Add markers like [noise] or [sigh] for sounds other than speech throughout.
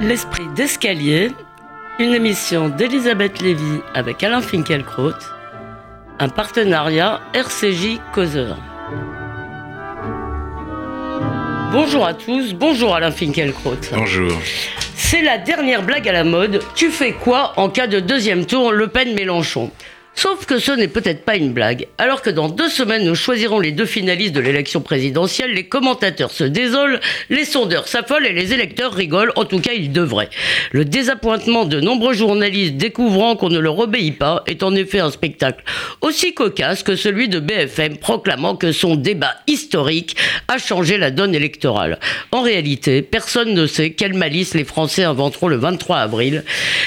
L'esprit d'escalier, une émission d'Elisabeth Lévy avec Alain Finkielkraut, un partenariat RCJ Causeur. Bonjour à tous, bonjour Alain Finkielkraut. Bonjour. C'est la dernière blague à la mode. Tu fais quoi en cas de deuxième tour Le Pen-Mélenchon? Sauf que ce n'est peut-être pas une blague. Alors que dans deux semaines, nous choisirons les deux finalistes de l'élection présidentielle, les commentateurs se désolent, les sondeurs s'affolent et les électeurs rigolent. En tout cas, ils devraient. Le désappointement de nombreux journalistes découvrant qu'on ne leur obéit pas est en effet un spectacle aussi cocasse que celui de BFM proclamant que son débat historique a changé la donne électorale. En réalité, personne ne sait quelle malice les Français inventeront le 23 avril.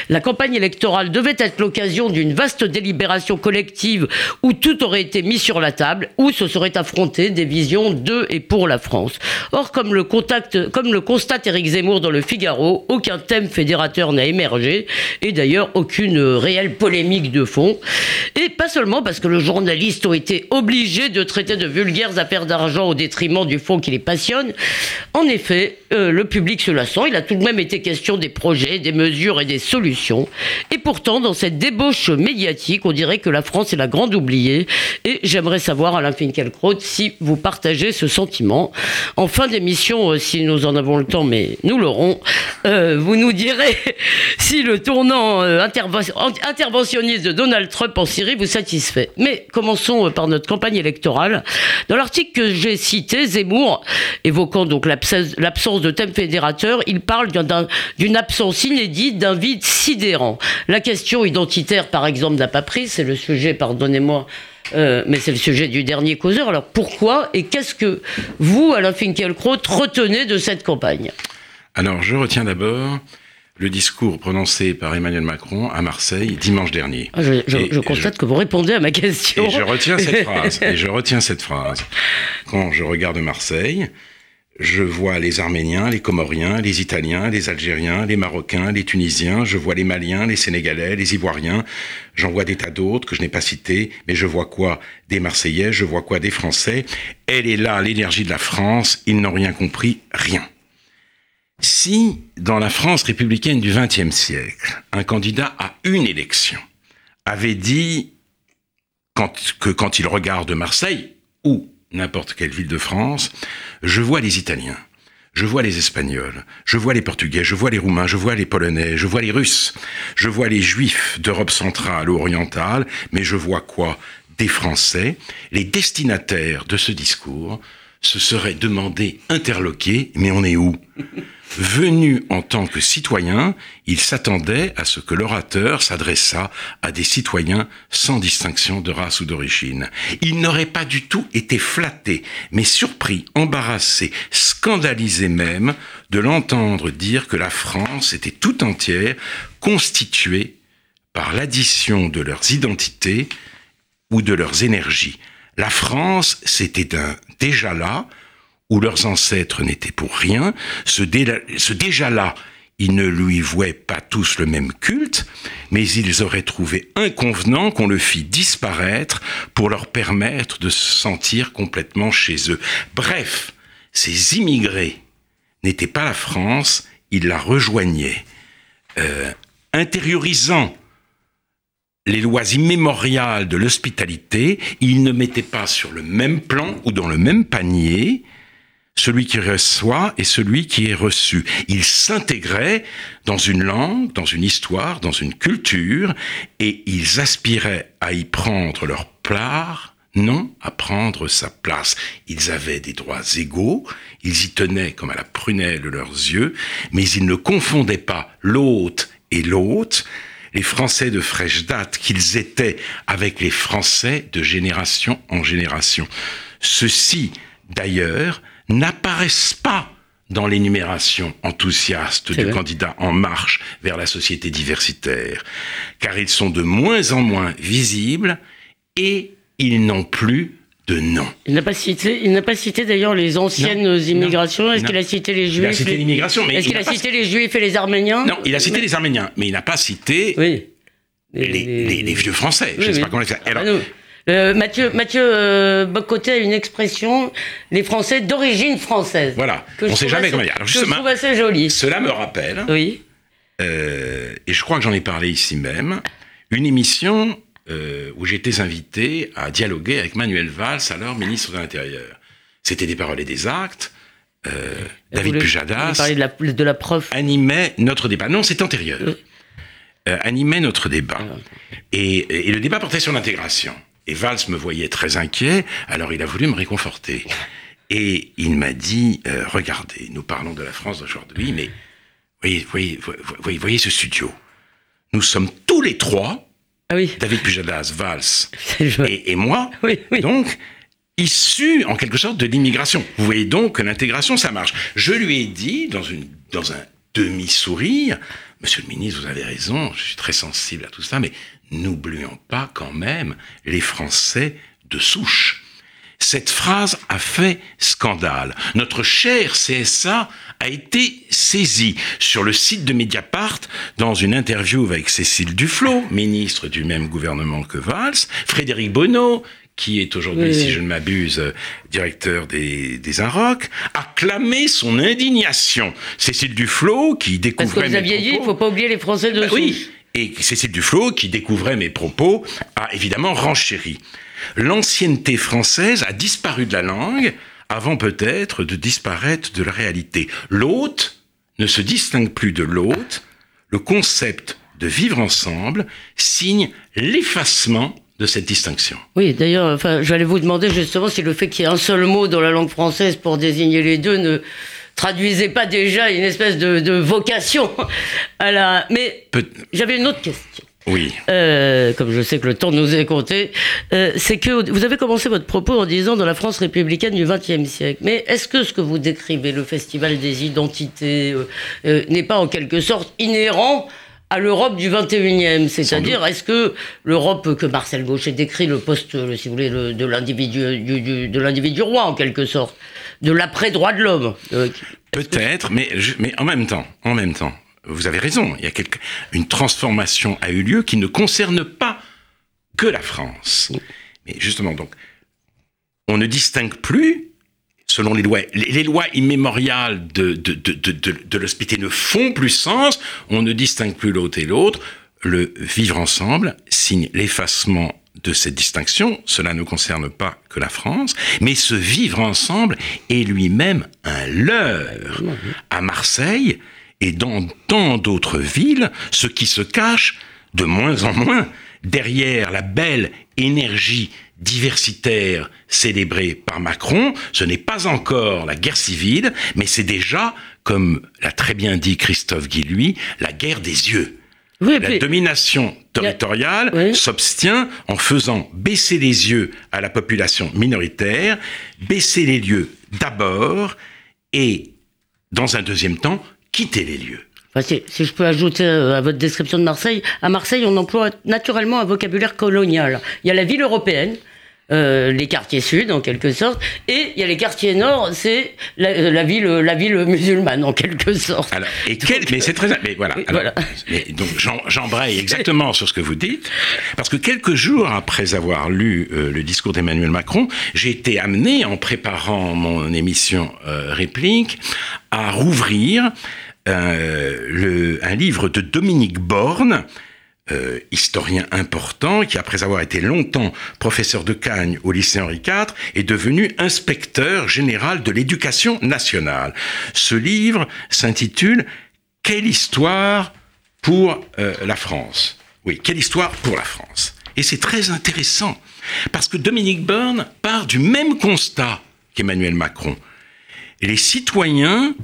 La campagne électorale devait être l'occasion d'une vaste délibération collective où tout aurait été mis sur la table, où se seraient affrontées des visions de et pour la France. Or, comme le, constate Éric Zemmour dans le Figaro, aucun thème fédérateur n'a émergé, et d'ailleurs aucune réelle polémique de fond. Et pas seulement parce que les journalistes ont été obligés de traiter de vulgaires affaires d'argent au détriment du fond qui les passionne. En effet, euh, le public se la sent, il a tout de même été question des projets, des mesures et des solutions. Et pourtant, dans cette débauche médiatique, on dirait que la France est la grande oubliée. Et j'aimerais savoir, Alain Finkielkraut, si vous partagez ce sentiment. En fin d'émission, euh, si nous en avons le temps, mais nous l'aurons, euh, vous nous direz [laughs] si le tournant euh, interventionniste de Donald Trump en Syrie vous satisfait. Mais commençons par notre campagne électorale. Dans l'article que j'ai cité, Zemmour, évoquant donc l'absence de thème fédérateur, il parle d'une absence inédite, d'un vide sidérant. La question identitaire, par exemple, n'a pas pris, c'est le sujet, pardonnez-moi, euh, mais c'est le sujet du dernier causeur. Alors pourquoi et qu'est-ce que vous, Alain Finkielkraut, retenez de cette campagne? Alors je retiens d'abord le discours prononcé par Emmanuel Macron à Marseille dimanche dernier. Ah, je, constate que vous répondez à ma question. Et je retiens cette [laughs] phrase. et je retiens cette phrase. Quand je regarde Marseille, je vois les Arméniens, les Comoriens, les Italiens, les Algériens, les Marocains, les Tunisiens, je vois les Maliens, les Sénégalais, les Ivoiriens, j'en vois des tas d'autres que je n'ai pas cités, mais je vois quoi? Des Marseillais, je vois quoi? Des Français. Elle est là, l'énergie de la France, ils n'ont rien compris, rien. Si, dans la France républicaine du XXe siècle, un candidat à une élection avait dit que quand il regarde Marseille, ou n'importe quelle ville de France, je vois les Italiens, je vois les Espagnols, je vois les Portugais, je vois les Roumains, je vois les Polonais, je vois les Russes, je vois les Juifs d'Europe centrale ou orientale, mais je vois quoi? Des Français, les destinataires de ce discours se seraient demandé, interloqués, mais on est où? Venu en tant que citoyen, il s'attendait à ce que l'orateur s'adressât à des citoyens sans distinction de race ou d'origine. Il n'aurait pas du tout été flatté, mais surpris, embarrassé, scandalisé même de l'entendre dire que la France était tout entière constituée par l'addition de leurs identités ou de leurs énergies. La France, c'était déjà là, où leurs ancêtres n'étaient pour rien, ce, déjà-là, ils ne lui vouaient pas tous le même culte, mais ils auraient trouvé inconvenant qu'on le fît disparaître pour leur permettre de se sentir complètement chez eux. Bref, ces immigrés n'étaient pas la France, ils la rejoignaient. Euh, intériorisant les lois immémoriales de l'hospitalité, ils ne mettaient pas sur le même plan ou dans le même panier celui qui reçoit et celui qui est reçu. Ils s'intégraient dans une langue, dans une histoire, dans une culture, et ils aspiraient à y prendre leur part, non à prendre sa place. Ils avaient des droits égaux, ils y tenaient comme à la prunelle de leurs yeux, mais ils ne confondaient pas l'hôte et l'hôte, les Français de fraîche date qu'ils étaient avec les Français de génération en génération. Ceci, d'ailleurs, n'apparaissent pas dans l'énumération enthousiaste du candidat En Marche vers la société diversitaire, car ils sont de moins en moins visibles et ils n'ont plus de nom. Il n'a pas cité, il n'a pas cité d'ailleurs les anciennes immigrations. Est-ce qu'il a cité les Juifs Il a cité l'immigration, mais est-ce qu'il a, cité les Juifs et les Arméniens Non, il a cité les Arméniens, mais il n'a pas cité les, vieux Français. je ne sais pas comment les faire. Ah, Euh, Mathieu, Mathieu euh, Bocoté a une expression, les Français d'origine française. Voilà, on ne sait jamais comment dire. Alors, que je trouve assez joli. Cela me rappelle, oui. Euh, et je crois que j'en ai parlé ici même, une émission euh, où j'étais invité à dialoguer avec Manuel Valls, alors ministre de l'Intérieur. C'était des paroles et des actes. David Pujadas de la, de la prof. animait notre débat. Non, c'est antérieur. Animait notre débat. Ah, et, et, le débat portait sur l'intégration. Et Valls me voyait très inquiet, alors il a voulu me réconforter. [laughs] Et il m'a dit, euh, regardez, nous parlons de la France d'aujourd'hui, mais voyez, voyez, voyez, voyez ce studio. Nous sommes tous les trois, ah oui. David Pujadas, Valls et, et, moi, [laughs] oui, donc issus en quelque sorte de l'immigration. Vous voyez donc que l'intégration, ça marche. Je lui ai dit, dans, une, dans un demi-sourire, Monsieur le ministre, vous avez raison, je suis très sensible à tout ça, mais n'oublions pas quand même les Français de souche. Cette phrase a fait scandale. Notre cher CSA a été saisi sur le site de Mediapart dans une interview avec Cécile Duflot, ministre du même gouvernement que Valls, Frédéric Bonneau, qui est aujourd'hui, si je ne m'abuse, directeur des, des Inrocks, a clamé son indignation. Cécile Duflot, qui découvrait... Parce que vous aviez dit, il ne faut pas oublier les Français de bah, Oui, et Cécile Duflot, qui découvrait mes propos, a évidemment renchéri. L'ancienneté française a disparu de la langue avant peut-être de disparaître de la réalité. L'hôte ne se distingue plus de l'hôte. Le concept de vivre ensemble signe l'effacement de cette distinction. Oui, d'ailleurs, enfin, j'allais vous demander justement si le fait qu'il y ait un seul mot dans la langue française pour désigner les deux ne traduisait pas déjà une espèce de, vocation à la. Mais j'avais une autre question. Oui. Euh, comme je sais que le temps nous est compté, euh, c'est que vous avez commencé votre propos en disant dans la France républicaine du XXe siècle. Mais est-ce que ce que vous décrivez, le festival des identités, euh, n'est pas en quelque sorte inhérent à l'Europe du 21e. C'est-à-dire, est-ce que l'Europe que Marcel Gauchet décrit, le poste, si vous voulez, de l'individu de l'individu roi, en quelque sorte, de l'après-droit de l'homme euh, Peut-être, mais, mais en même temps, en même temps, vous avez raison, il y a quelque, une transformation a eu lieu qui ne concerne pas que la France. Mais justement, donc, on ne distingue plus selon les lois. Les, lois immémoriales de, de, de, de, l'hospitalité ne font plus sens, on ne distingue plus l'autre et l'autre. Le vivre ensemble signe l'effacement de cette distinction, cela ne concerne pas que la France, mais ce vivre ensemble est lui-même un leurre. À Marseille et dans tant d'autres villes, ce qui se cache de moins en moins derrière la belle énergie diversitaire célébrée par Macron, ce n'est pas encore la guerre civile, mais c'est déjà, comme l'a très bien dit Christophe Guilluy, la guerre des yeux. la domination territoriale s'obstient en faisant baisser les yeux à la population minoritaire, baisser les lieux d'abord et, dans un deuxième temps, quitter les lieux si, je peux ajouter euh, à votre description de Marseille, à Marseille, on emploie naturellement un vocabulaire colonial. Il y a la ville européenne, euh, les quartiers sud en quelque sorte, et il y a les quartiers nord, c'est la, euh, ville, la ville musulmane en quelque sorte. Alors, et mais c'est très, mais voilà. donc j'embraye exactement sur ce que vous dites, parce que quelques jours après avoir lu le discours d'Emmanuel Macron, j'ai été amené en préparant mon émission réplique à rouvrir euh, le, un livre de Dominique Borne, euh, historien important, qui après avoir été longtemps professeur de Cagne au lycée Henri IV, est devenu inspecteur général de l'éducation nationale. Ce livre s'intitule Quelle histoire pour euh, la France? Oui, quelle histoire pour la France? Et c'est très intéressant, parce que Dominique Borne part du même constat qu'Emmanuel Macron. Les citoyens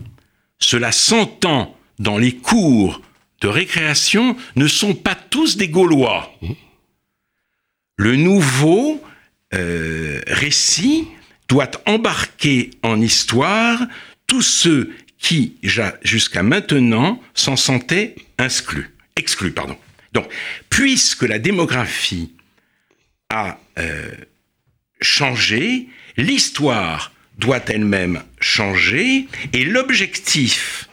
cela s'entend dans les cours de récréation, ne sont pas tous des Gaulois. Le nouveau euh, récit doit embarquer en histoire tous ceux qui, jusqu'à maintenant, s'en sentaient exclus. pardon. Donc, puisque la démographie a euh, changé, l'histoire doit elle-même changer et l'objectif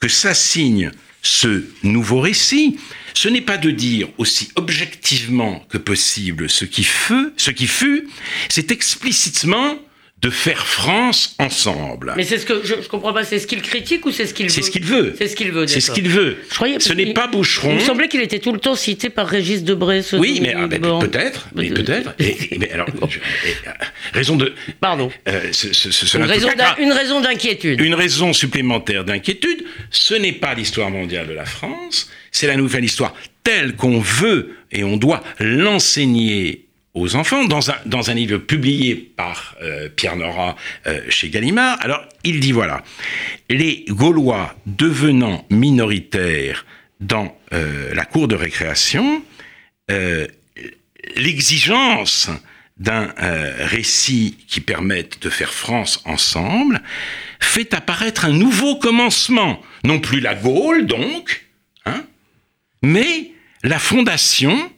que s'assigne ce nouveau récit, ce n'est pas de dire aussi objectivement que possible ce qui fut, c'est explicitement de faire France ensemble. Mais c'est ce que je, je comprends pas, c'est ce qu'il critique ou c'est ce qu'il veut C'est ce qu'il veut. C'est ce qu'il veut. C'est ce qu'il veut. Je croyais- ce n'est pas Boucheron. Il me semblait qu'il était tout le temps cité par Régis Debray. ce Oui, mais ah, peut-être, mais peut-être. Mais alors, [laughs] je- et, euh, raison de. Pardon. euh, ce- ce- ce- Une cela raison tout d'in- caca. une raison d'inquiétude. Une raison supplémentaire d'inquiétude, ce n'est pas l'histoire mondiale de la France, c'est la nouvelle histoire telle qu'on veut et on doit l'enseigner aux enfants dans un, livre publié par euh, Pierre Nora euh, chez Gallimard. Alors, il dit voilà, les Gaulois devenant minoritaires dans euh, la cour de récréation, l'exigence d'un récit qui permette de faire France ensemble fait apparaître un nouveau commencement. Non plus la Gaule, donc, hein, mais la fondation,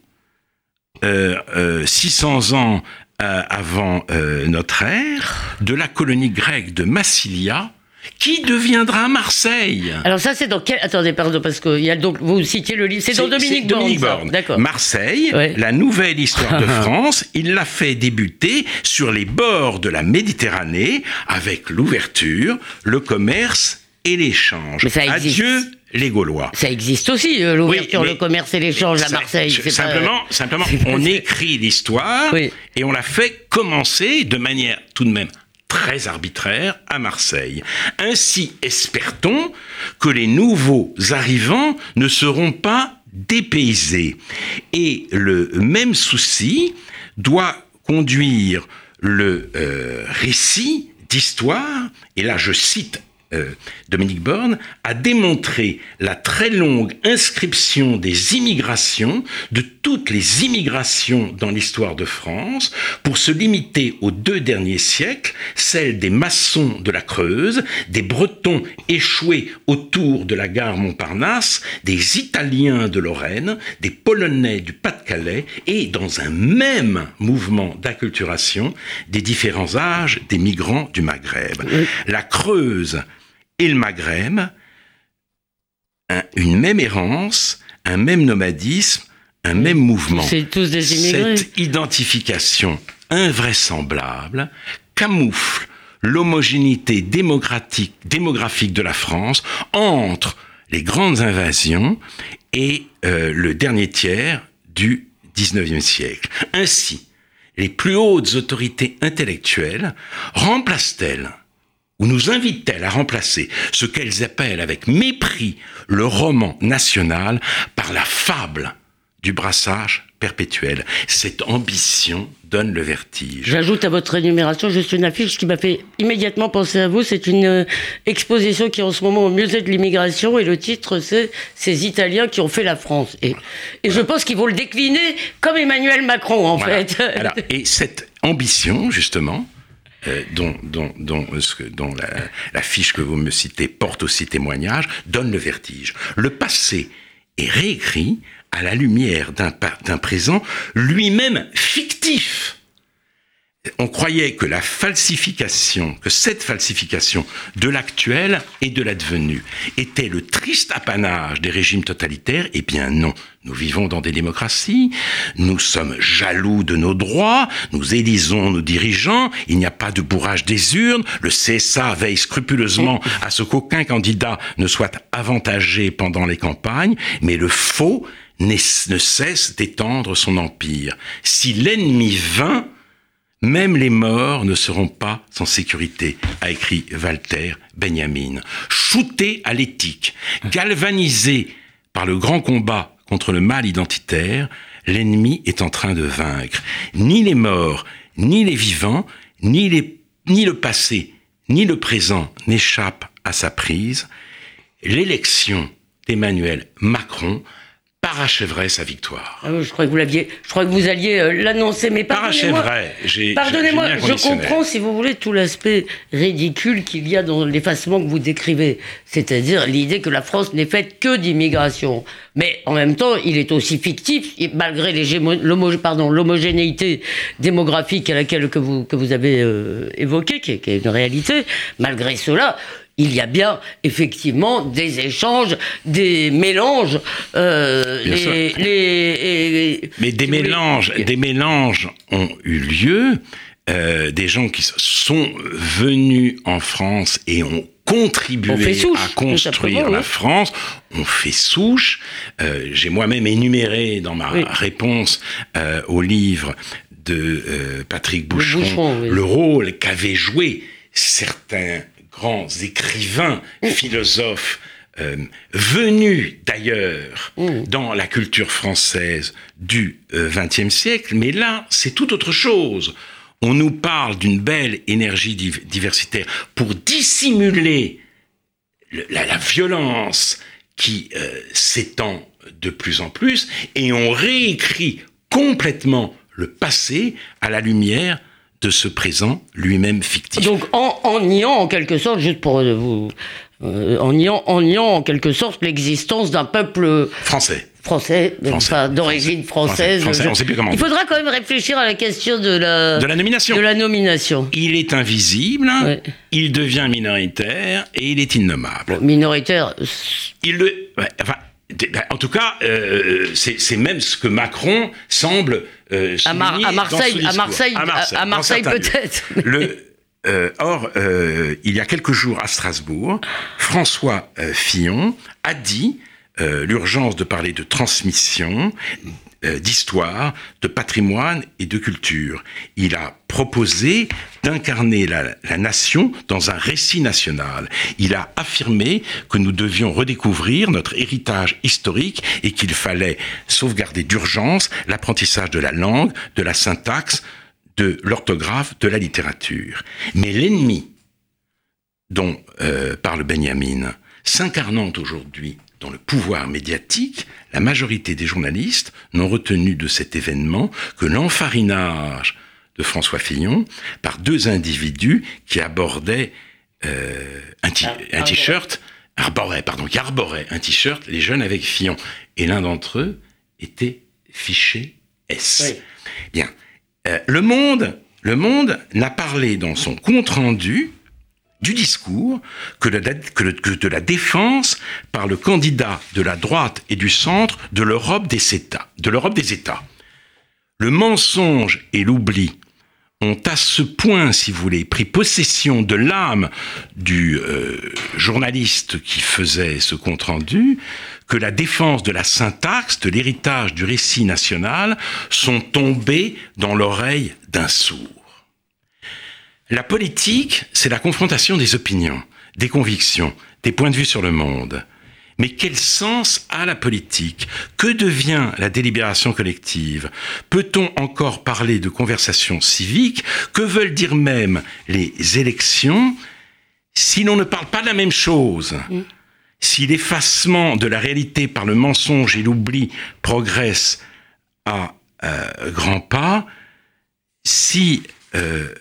600 ans euh, avant euh, notre ère, de la colonie grecque de Massilia, qui deviendra Marseille. Alors ça, c'est dans quel... Attendez, pardon, parce que il y a donc, vous citez le livre. C'est dans Dominique Borne. Dominique. Borne. D'accord. Marseille, Ouais. la nouvelle histoire de [laughs] France, il l'a fait débuter sur les bords de la Méditerranée avec l'ouverture, le commerce et l'échange. Mais ça existe. Adieu les Gaulois. Ça existe aussi, euh, l'ouverture, Oui, le commerce et l'échange à Marseille. je- c'est pas- simplement, simplement, on écrit l'histoire Oui. et on la fait commencer de manière tout de même très arbitraire à Marseille. Ainsi espère-t-on que les nouveaux arrivants ne seront pas dépaysés. Et le même souci doit conduire le euh, récit d'histoire, et là je cite euh, Dominique Borne, a démontré la très longue inscription des immigrations, de toutes les immigrations dans l'histoire de France, pour se limiter aux deux derniers siècles, celle des maçons de la Creuse, des Bretons échoués autour de la gare Montparnasse, des Italiens de Lorraine, des Polonais du Pas-de-Calais, et dans un même mouvement d'acculturation, des différents âges des migrants du Maghreb. La Creuse et le Maghreb, un- une même errance, un même nomadisme, un même mouvement. C'est tous des immigrés. Cette identification invraisemblable camoufle l'homogénéité démocratique, démographique de la France entre les grandes invasions et euh, le dernier tiers du 19e siècle. Ainsi, les plus hautes autorités intellectuelles remplacent-elles ou nous invitent-elles à remplacer ce qu'elles appellent avec mépris le roman national par la fable du brassage perpétuel. Cette ambition donne le vertige. J'ajoute à votre énumération juste une affiche qui m'a fait immédiatement penser à vous. C'est une euh, exposition qui est en ce moment au musée de l'immigration et le titre c'est Ces Italiens qui ont fait la France. Et, et je pense qu'il faut le décliner comme Emmanuel Macron en Voilà. fait. Et cette ambition, justement, euh, dont, euh, dont la, la fiche que vous me citez porte aussi témoignage, donne le vertige. Le passé est réécrit à la lumière d'un présent lui-même fictif. On croyait que la falsification, que cette falsification de l'actuel et de l'advenu était le triste apanage des régimes totalitaires. Eh bien non, nous vivons dans des démocraties, nous sommes jaloux de nos droits, nous élisons nos dirigeants, il n'y a pas de bourrage des urnes, le CSA veille scrupuleusement à ce qu'aucun candidat ne soit avantagé pendant les campagnes, mais le faux ne cesse d'étendre son empire. Si l'ennemi vint, même les morts ne seront pas sans sécurité, a écrit Walter Benjamin. Shooté à l'éthique, galvanisé par le grand combat contre le mal identitaire, l'ennemi est en train de vaincre. Ni les morts, ni les vivants, ni, le passé, ni le présent n'échappent à sa prise. L'élection d'Emmanuel Macron parachèverait sa victoire. Ah oui, je crois que vous l'aviez, je crois que vous alliez euh, l'annoncer, mais pardonnez-moi. Pardonnez-moi, je comprends, si vous voulez, tout l'aspect ridicule qu'il y a dans l'effacement que vous décrivez. C'est-à-dire l'idée que la France n'est faite que d'immigration. Mais en même temps, il est aussi fictif, et malgré l'homogénéité démographique à laquelle que vous, que vous avez euh, évoquée, qui est, qui est une réalité, malgré cela, il y a bien effectivement des échanges, des mélanges. Euh, Mais des mélanges, des mélanges ont eu lieu. Euh, des gens qui sont venus en France et ont contribué à construire la France. On fait souche. Euh, j'ai moi-même énuméré dans ma réponse au livre de Patrick Boucheron, le rôle qu'avaient joué certains grands écrivains, philosophes, euh, venus d'ailleurs mmh. dans la culture française du XXe euh, siècle, mais là, c'est tout autre chose. On nous parle d'une belle énergie diversitaire pour dissimuler la, violence qui euh, s'étend de plus en plus, et on réécrit complètement le passé à la lumière de ce présent lui-même fictif. Donc en, niant en quelque sorte, juste pour euh, vous... Euh, en, niant, en niant en quelque sorte l'existence d'un peuple français. Français, d'origine française. on sait plus comment Il faudra quand même réfléchir à la question de la, de la nomination. De la nomination. Il est invisible, il devient minoritaire et il est innommable. minoritaire. Il le, enfin, en tout cas, euh, c'est même ce que Macron semble euh, à, Marseille, à, Marseille, à Marseille, peut-être. [laughs] Euh, or, il y a quelques jours à Strasbourg, François Fillon a dit l'urgence de parler de transmission, euh, d'histoire, de patrimoine et de culture. Il a proposé d'incarner la, nation dans un récit national. Il a affirmé que nous devions redécouvrir notre héritage historique et qu'il fallait sauvegarder d'urgence l'apprentissage de la langue, de la syntaxe, de l'orthographe, de la littérature. Mais l'ennemi dont euh, parle Benjamin, s'incarnant aujourd'hui dans le pouvoir médiatique, la majorité des journalistes n'ont retenu de cet événement que l'enfarinage de François Fillon par deux individus qui abordaient euh, un t-shirt, arboraient, pardon, qui arboraient un t-shirt, les jeunes avec Fillon. Et l'un d'entre eux était fiché S. Bien. Euh, le Monde, le Monde n'a parlé dans son compte rendu du discours que de, la défense par le candidat de la droite et du centre de l'Europe des États. Le mensonge et l'oubli ont à ce point, si vous voulez, pris possession de l'âme du euh, journaliste qui faisait ce compte-rendu, que la défense de la syntaxe, de l'héritage du récit national, sont tombés dans l'oreille d'un sourd. La politique, c'est la confrontation des opinions, des convictions, des points de vue sur le monde. Mais quel sens a la politique? Que devient la délibération collective? Peut-on encore parler de conversation civique? Que veulent dire même les élections? Si l'on ne parle pas de la même chose mm. Si l'effacement de la réalité par le mensonge et l'oubli progresse à euh, grands pas, si euh,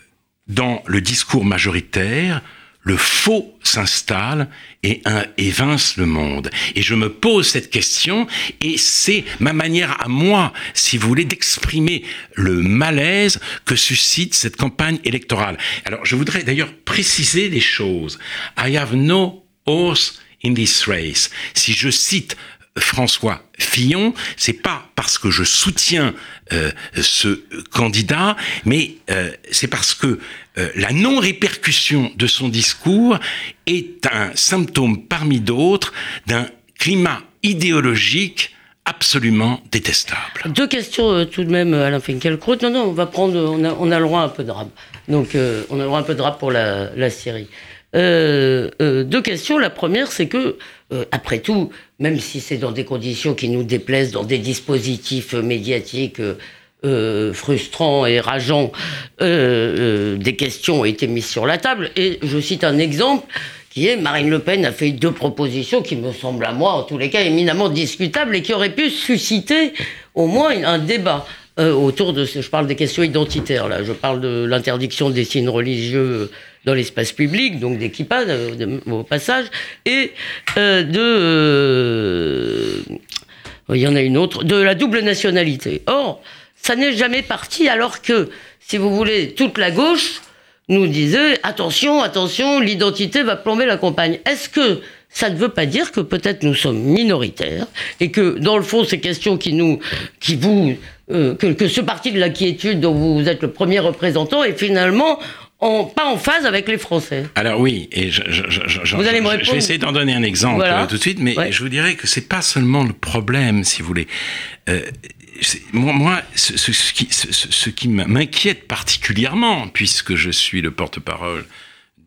dans le discours majoritaire, le faux s'installe et, évince le monde. Et je me pose cette question et c'est ma manière à moi, si vous voulez, d'exprimer le malaise que suscite cette campagne électorale. Alors je voudrais d'ailleurs préciser les choses. I have no horse in this race. Si je cite François Fillon, c'est pas parce que je soutiens euh, ce candidat, mais euh, c'est parce que euh, la non-répercussion de son discours est un symptôme parmi d'autres d'un climat idéologique absolument détestable. Deux questions tout de même, Alain Finkielkraut. Non, non, on va prendre, on a, on le droit à un peu de rap. Donc, on a le droit à un peu de rap pour la, la Syrie. deux questions. La première, c'est que euh, après tout, même si c'est dans des conditions qui nous déplaisent, dans des dispositifs médiatiques euh, frustrants et rageants, euh, des questions ont été mises sur la table. Et je cite un exemple qui est Marine Le Pen a fait deux propositions qui me semblent à moi, en tous les cas, éminemment discutables et qui auraient pu susciter au moins un débat. autour de, je parle des questions identitaires là, je parle de l'interdiction des signes religieux dans l'espace public, donc d'équipage au passage, et euh, de... Euh, il y en a une autre, de la double nationalité. Or, ça n'est jamais parti alors que, si vous voulez, toute la gauche nous disait attention, attention, l'identité va plomber la campagne. Est-ce que ça ne veut pas dire que peut-être nous sommes minoritaires et que dans le fond ces questions qui nous, qui vous, euh, que, que, ce parti de l'inquiétude dont vous êtes le premier représentant est finalement en, pas en phase avec les Français. Alors oui, et je, je, je, vous allez me répondre. je vais essayer d'en donner un exemple euh, tout de suite, mais je vous dirais que c'est pas seulement le problème, si vous voulez. Euh, moi, moi, ce, ce, qui, ce qui m'inquiète particulièrement, puisque je suis le porte-parole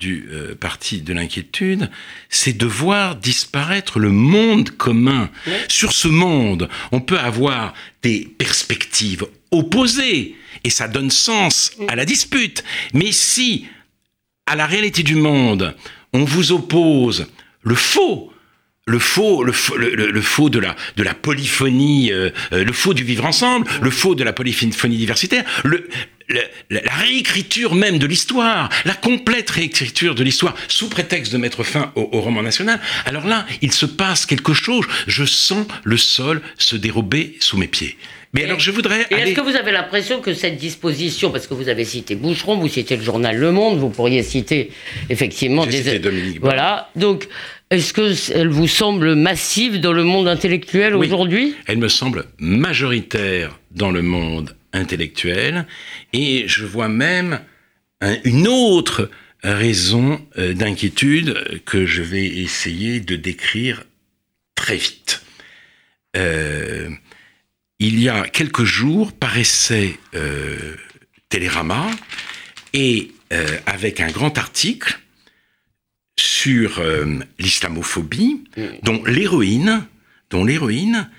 du euh, parti de l'inquiétude, c'est de voir disparaître le monde commun. Sur ce monde, on peut avoir des perspectives opposées, et ça donne sens à la dispute. Mais si, à la réalité du monde, on vous oppose le faux, le faux, le faux, le, faux de la de la polyphonie, euh, euh, le faux du vivre ensemble, le faux de la polyphonie diversitaire, le, la, réécriture même de l'histoire, la complète réécriture de l'histoire, sous prétexte de mettre fin au, roman national. Alors là, il se passe quelque chose. Je sens le sol se dérober sous mes pieds. Mais alors, je voudrais. Et est-ce que vous avez l'impression que cette disposition, parce que vous avez cité Boucheron, vous citez le journal Le Monde, vous pourriez citer effectivement des. Cité Dominique voilà. Donc, est-ce qu'elle vous semble massive dans le monde intellectuel aujourd'hui? Elle me semble majoritaire dans le monde intellectuel et je vois même une autre raison euh, d'inquiétude que je vais essayer de décrire très vite. Euh, il y a quelques jours paraissait euh, Télérama et avec un grand article sur euh, l'islamophobie, mm. dont l'héroïne, dont l'héroïne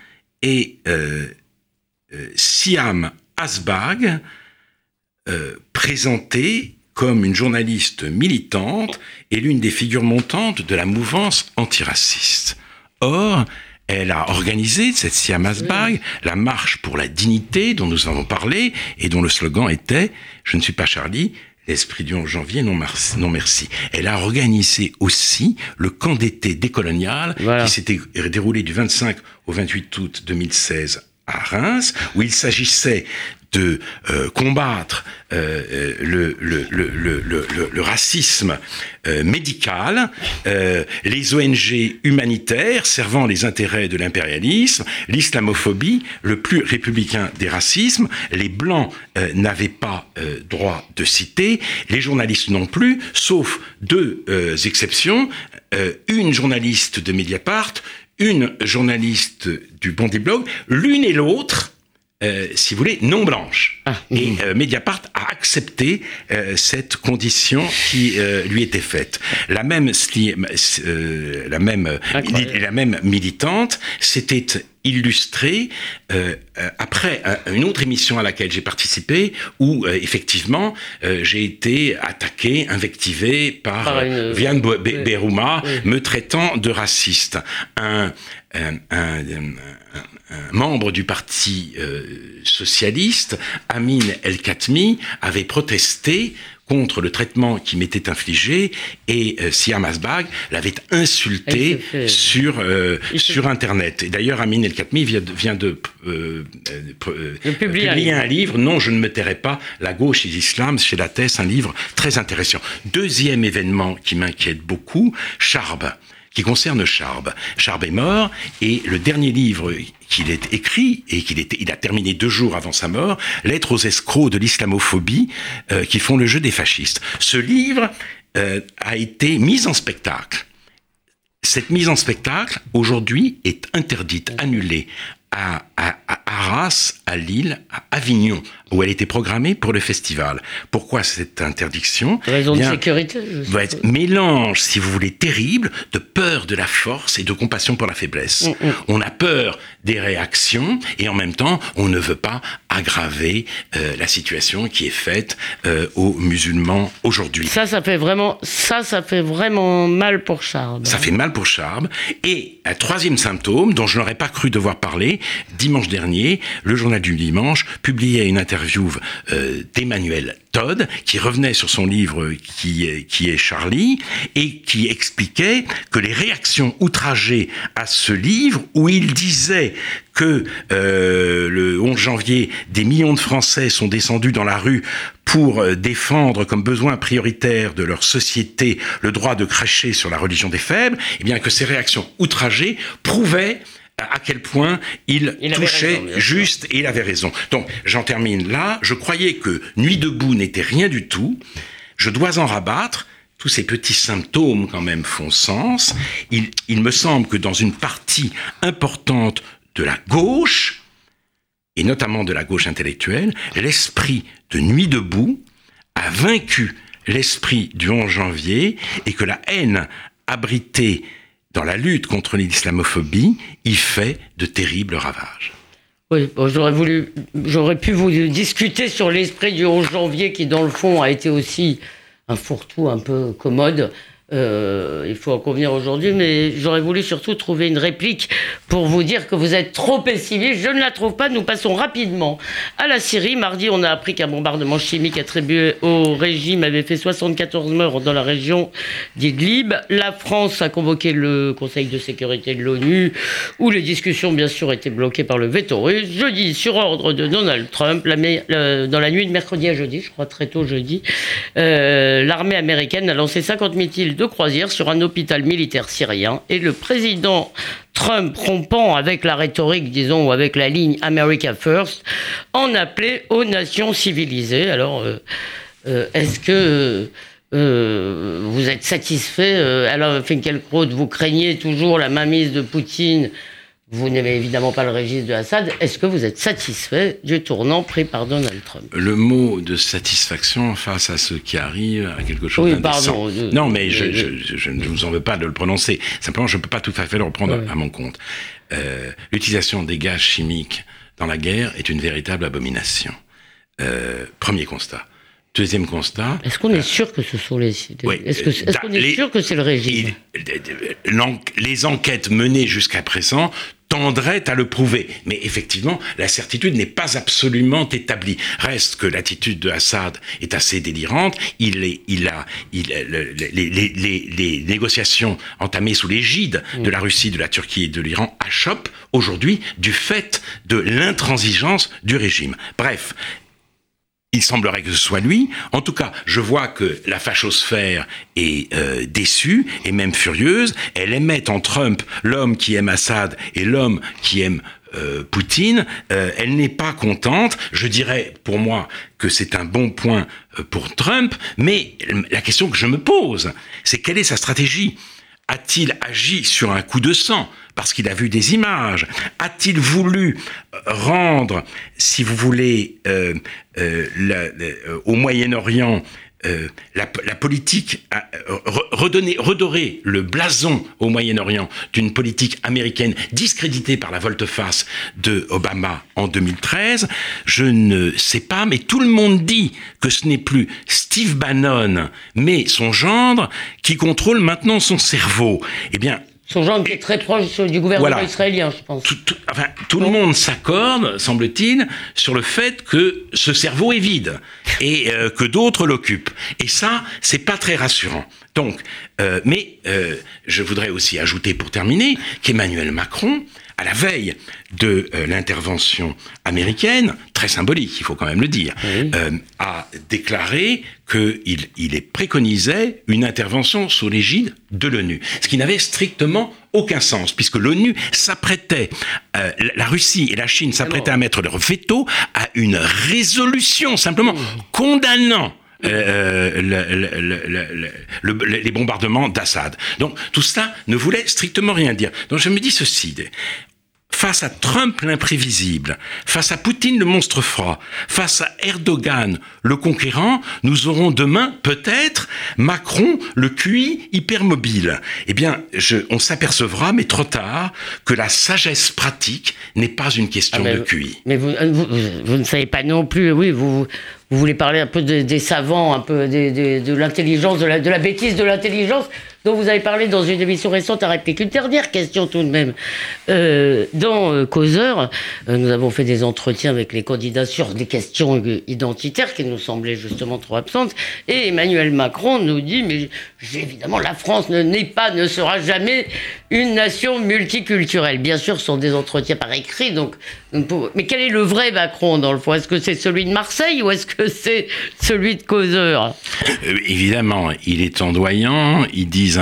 est euh, euh, Siam Asbag, présentée comme une journaliste militante et l'une des figures montantes de la mouvance antiraciste. Or, elle a organisé, cette Siam Asbag, la marche pour la dignité dont nous avons parlé et dont le slogan était Je ne suis pas Charlie, L'esprit du 11 janvier, non merci, non merci. Elle a organisé aussi le camp d'été décolonial qui s'était déroulé du 25 au 28 août 2016 à Reims, où il s'agissait de euh, combattre euh, euh, le, racisme médical, les ONG humanitaires servant les intérêts de l'impérialisme, l'islamophobie, le plus républicain des racismes, les blancs n'avaient pas droit de citer, les journalistes non plus, sauf deux exceptions, une journaliste de Mediapart, une journaliste du Bondi Blog, l'une et l'autre euh, si vous voulez, non blanche. Ah, et euh, Mediapart a accepté euh, cette condition qui lui était faite. La même, la même, la même militante s'était illustrée après une autre émission à laquelle j'ai participé où effectivement j'ai été attaqué, invectivé par, par Vianne Berouma me traitant de raciste. un, un un membre du Parti euh, socialiste, Amin El-Khatmi, avait protesté contre le traitement qui m'était infligé et euh, Siam Asbag l'avait insulté sur euh, sur internet. Et d'ailleurs Amin El Khatmi vient de, vient de, publier, un, livre. Non, je ne me tairai pas. La gauche et l'islam chez la thèse, un livre très intéressant. Deuxième événement qui m'inquiète beaucoup, Charb qui concerne Charb. Charb est mort et le dernier livre qu'il ait écrit et qu'il a terminé deux jours avant sa mort, Lettres aux escrocs de l'islamophobie euh, qui font le jeu des fascistes. Ce livre euh, a été mis en spectacle. Cette mise en spectacle, aujourd'hui, est interdite, annulée Arras, à Lille, à Avignon, où elle était programmée pour le festival. Pourquoi cette interdiction? Raison de sécurité. Va être mélange, si vous voulez, terrible de peur de la force et de compassion pour la faiblesse. Mm, mm. On a peur des réactions et en même temps, on ne veut pas aggraver euh, la situation qui est faite euh, aux musulmans aujourd'hui. Ça, ça fait vraiment, ça, ça fait vraiment mal pour Charb. Ça fait mal pour Charb. Et un troisième symptôme dont je n'aurais pas cru devoir parler, dimanche dernier, le journal du dimanche publiait une interview euh, d'Emmanuel Todd, qui revenait sur son livre qui, qui est Charlie, et qui expliquait que les réactions outragées à ce livre, où il disait que euh, le 11 janvier, des millions de Français sont descendus dans la rue pour euh, défendre comme besoin prioritaire de leur société le droit de cracher sur la religion des faibles, et eh bien que ces réactions outragées prouvaient à quel point il, touchait juste et il avait raison. Donc j'en termine là. Je croyais que Nuit debout n'était rien du tout. Je dois en rabattre. Tous ces petits symptômes quand même font sens. Il, il me semble que dans une partie importante de la gauche, et notamment de la gauche intellectuelle, l'esprit de Nuit debout a vaincu l'esprit du 11 janvier et que la haine abritée dans la lutte contre l'islamophobie y fait de terribles ravages. Oui, j'aurais voulu, j'aurais pu vous discuter sur l'esprit du 11 janvier qui, dans le fond, a été aussi un fourre-tout un peu commode. Euh, il faut en convenir aujourd'hui, mais j'aurais voulu surtout trouver une réplique pour vous dire que vous êtes trop pessimiste. Je ne la trouve pas. Nous passons rapidement à la Syrie. Mardi, on a appris qu'un bombardement chimique attribué au régime avait fait 74 morts dans la région d'Idlib. La France a convoqué le Conseil de sécurité de l'ONU, où les discussions, bien sûr, étaient bloquées par le veto russe. Jeudi, sur ordre de Donald Trump, dans la nuit de mercredi à jeudi, je crois très tôt jeudi, euh, l'armée américaine a lancé 50 missiles croisière sur un hôpital militaire syrien et le président Trump, rompant avec la rhétorique, disons, ou avec la ligne America First, en appelait aux nations civilisées. Alors, euh, euh, est-ce que euh, vous êtes satisfait Alors, Finkielkraut, vous craignez toujours la mainmise de Poutine vous n'aimez évidemment pas le régime de Assad. Est-ce que vous êtes satisfait du tournant pris par Donald Trump? Le mot de satisfaction face à ce qui arrive, à quelque chose oui, pardon. non, mais je, ne vous en veux pas de le prononcer. Simplement, je ne peux pas tout à fait le reprendre à mon compte. Euh, l'utilisation des gaz chimiques dans la guerre est une véritable abomination. Euh, premier constat. Deuxième constat. Est-ce qu'on est euh, sûr que ce sont les. Oui, est-ce qu'on est, sûr que c'est le régime? Les enquêtes menées jusqu'à présent tendrait à le prouver. Mais effectivement, la certitude n'est pas absolument établie. Reste que l'attitude de Assad est assez délirante. Il, est, il a, il, les, négociations entamées sous l'égide de la Russie, de la Turquie et de l'Iran achoppent aujourd'hui du fait de l'intransigeance du régime. Bref, il semblerait que ce soit lui. En tout cas, je vois que la fachosphère est euh, déçue et même furieuse. Elle émet en Trump l'homme qui aime Assad et l'homme qui aime euh, Poutine. Euh, elle n'est pas contente. Je dirais pour moi que c'est un bon point pour Trump. Mais la question que je me pose, c'est quelle est sa stratégie? A-t-il agi sur un coup de sang parce qu'il a vu des images? A-t-il voulu rendre, si vous voulez, euh, euh, euh, au Moyen-Orient la, politique, redonner, redorer le blason au Moyen-Orient d'une politique américaine discréditée par la volte-face de Obama en 2013, je ne sais pas, mais tout le monde dit que ce n'est plus Steve Bannon, mais son gendre qui contrôle maintenant son cerveau. Eh bien, son genre qui est très proche du gouvernement israélien, je pense. Tout, enfin, tout le monde s'accorde, semble-t-il, sur le fait que ce cerveau est vide et euh, que d'autres l'occupent. Et ça, c'est pas très rassurant. Donc, euh, mais euh, je voudrais aussi ajouter pour terminer qu'Emmanuel Macron à la veille de euh, l'intervention américaine, très symbolique, il faut quand même le dire, euh, a déclaré qu'il il préconisait une intervention sous l'égide de l'ONU, ce qui n'avait strictement aucun sens, puisque l'ONU s'apprêtait, euh, la Russie et la Chine s'apprêtaient à mettre leur veto à une résolution simplement condamnant les bombardements d'Assad. Donc tout cela ne voulait strictement rien dire. Donc je me dis ceci, face à Trump l'imprévisible, face à Poutine le monstre froid, face à Erdogan le conquérant, nous aurons demain peut-être Macron le QI hypermobile. Eh bien, je, on s'apercevra, mais trop tard, que la sagesse pratique n'est pas une question ah, de QI. Mais vous, vous, ne savez pas non plus, oui, vous, vous voulez parler un peu des savants, un peu de l'intelligence, de la, de la bêtise de l'intelligence. Dont vous avez parlé dans une émission récente à réplique. Une dernière question tout de même. Euh, dans euh, Causeur, euh, nous avons fait des entretiens avec les candidats sur des questions identitaires qui nous semblaient justement trop absentes. Et Emmanuel Macron nous dit, mais évidemment, la France n'est pas, ne sera jamais une nation multiculturelle. Bien sûr, ce sont des entretiens par écrit, donc mais quel est le vrai Macron dans le fond? Est-ce que c'est celui de Marseille ou est-ce que c'est celui de Causeur? Évidemment, il est endoyant. Il dit,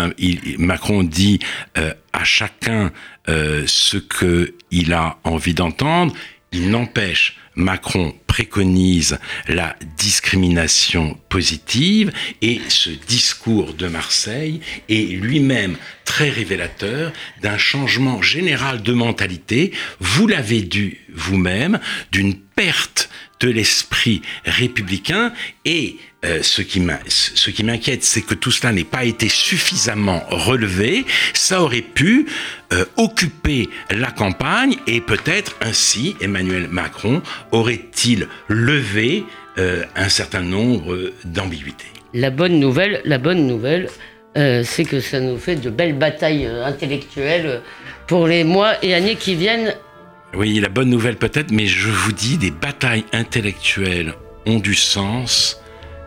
Macron dit euh, à chacun euh, ce qu'il a envie d'entendre. Il n'empêche Macron préconise la discrimination positive et ce discours de Marseille est lui-même très révélateur d'un changement général de mentalité, vous l'avez dit vous-même, d'une perte de l'esprit républicain et euh, ce qui m'inquiète, c'est que tout cela n'ait pas été suffisamment relevé. Ça aurait pu euh, occuper la campagne et peut-être ainsi Emmanuel Macron aurait-il levé euh, un certain nombre d'ambiguïtés. La bonne nouvelle, la bonne nouvelle, c'est que ça nous fait de belles batailles intellectuelles pour les mois et années qui viennent. Oui, la bonne nouvelle peut-être, mais je vous dis, des batailles intellectuelles ont du sens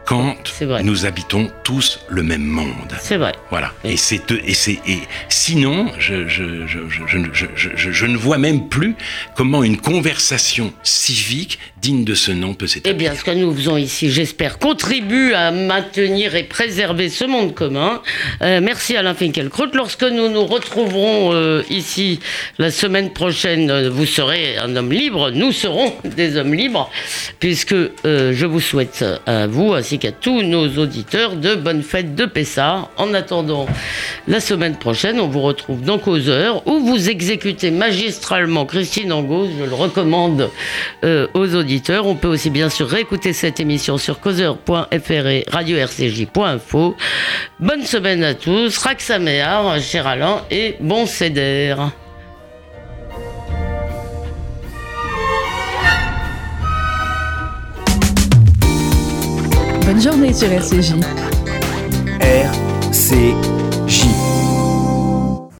quand nous habitons tous le même monde. C'est vrai. Voilà. Et c'est et et sinon, je je, je, je, je, ne vois même plus comment une conversation civique digne de ce nom peut s'établir. Eh bien, ce que nous faisons ici, j'espère, contribue à maintenir et préserver ce monde commun. Euh, merci Alain Finkielkraut. Lorsque nous nous retrouverons euh, ici la semaine prochaine, euh, vous serez un homme libre. Nous serons [laughs] des hommes libres, puisque je vous souhaite à vous ainsi qu'à tous nos auditeurs de bonnes fêtes de Pessah. En attendant la semaine prochaine, on vous retrouve dans Causeur où vous exécutez magistralement Christine Angot. Je le recommande euh, aux auditeurs. On peut aussi bien sûr réécouter cette émission sur causeur.fr et radio-rcj.info. Bonne semaine à tous. Raxaméar, cher Alain, et bon céder. Bonne journée sur RCJ. RCJ.